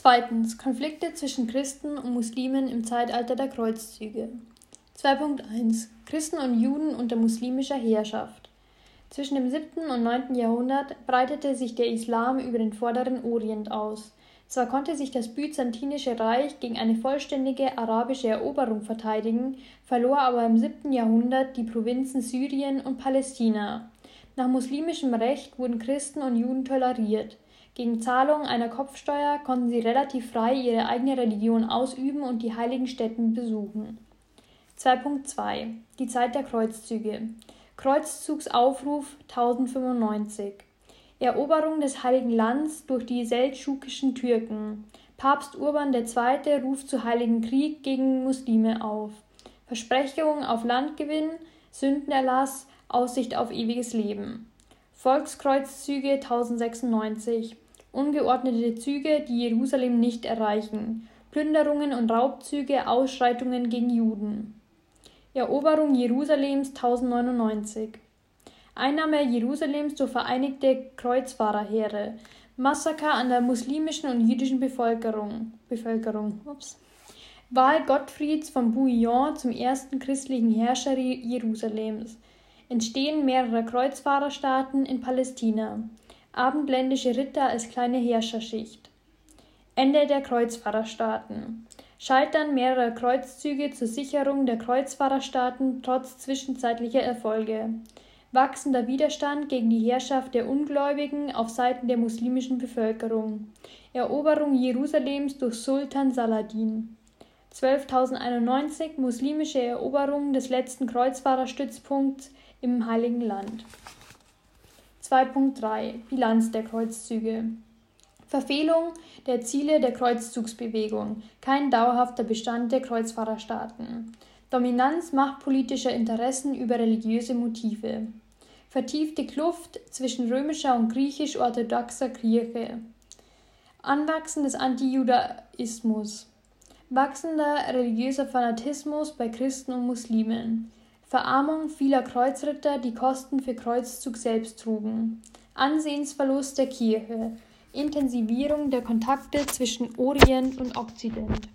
Zweitens. Konflikte zwischen Christen und Muslimen im Zeitalter der Kreuzzüge. 2.1 Christen und Juden unter muslimischer Herrschaft. Zwischen dem 7. und 9. Jahrhundert breitete sich der Islam über den vorderen Orient aus. Zwar konnte sich das Byzantinische Reich gegen eine vollständige arabische Eroberung verteidigen, verlor aber im 7. Jahrhundert die Provinzen Syrien und Palästina. Nach muslimischem Recht wurden Christen und Juden toleriert. Gegen Zahlung einer Kopfsteuer konnten sie relativ frei ihre eigene Religion ausüben und die heiligen Stätten besuchen. 2.2 Die Zeit der Kreuzzüge Kreuzzugsaufruf 1095 Eroberung des Heiligen Lands durch die seldschukischen Türken. Papst Urban II. ruft zu Heiligen Krieg gegen Muslime auf. Versprechung auf Landgewinn, Sündenerlass, Aussicht auf ewiges Leben. Volkskreuzzüge 1096. Ungeordnete Züge, die Jerusalem nicht erreichen. Plünderungen und Raubzüge, Ausschreitungen gegen Juden. Eroberung Jerusalems 1099. Einnahme Jerusalems durch vereinigte Kreuzfahrerheere, Massaker an der muslimischen und jüdischen Bevölkerung, Bevölkerung ups. Wahl Gottfrieds von Bouillon zum ersten christlichen Herrscher Jerusalems, Entstehen mehrerer Kreuzfahrerstaaten in Palästina, abendländische Ritter als kleine Herrscherschicht, Ende der Kreuzfahrerstaaten, Scheitern mehrerer Kreuzzüge zur Sicherung der Kreuzfahrerstaaten trotz zwischenzeitlicher Erfolge, wachsender Widerstand gegen die Herrschaft der Ungläubigen auf Seiten der muslimischen Bevölkerung, Eroberung Jerusalems durch Sultan Saladin. 12.091 muslimische Eroberung des letzten Kreuzfahrerstützpunkts im Heiligen Land. 2.3 Bilanz der Kreuzzüge Verfehlung der Ziele der Kreuzzugsbewegung, kein dauerhafter Bestand der Kreuzfahrerstaaten. Dominanz machtpolitischer Interessen über religiöse Motive. Vertiefte Kluft zwischen römischer und griechisch-orthodoxer Kirche. Anwachsen des Antijudaismus. Wachsender religiöser Fanatismus bei Christen und Muslimen. Verarmung vieler Kreuzritter, die Kosten für Kreuzzug selbst trugen. Ansehensverlust der Kirche. Intensivierung der Kontakte zwischen Orient und Okzident.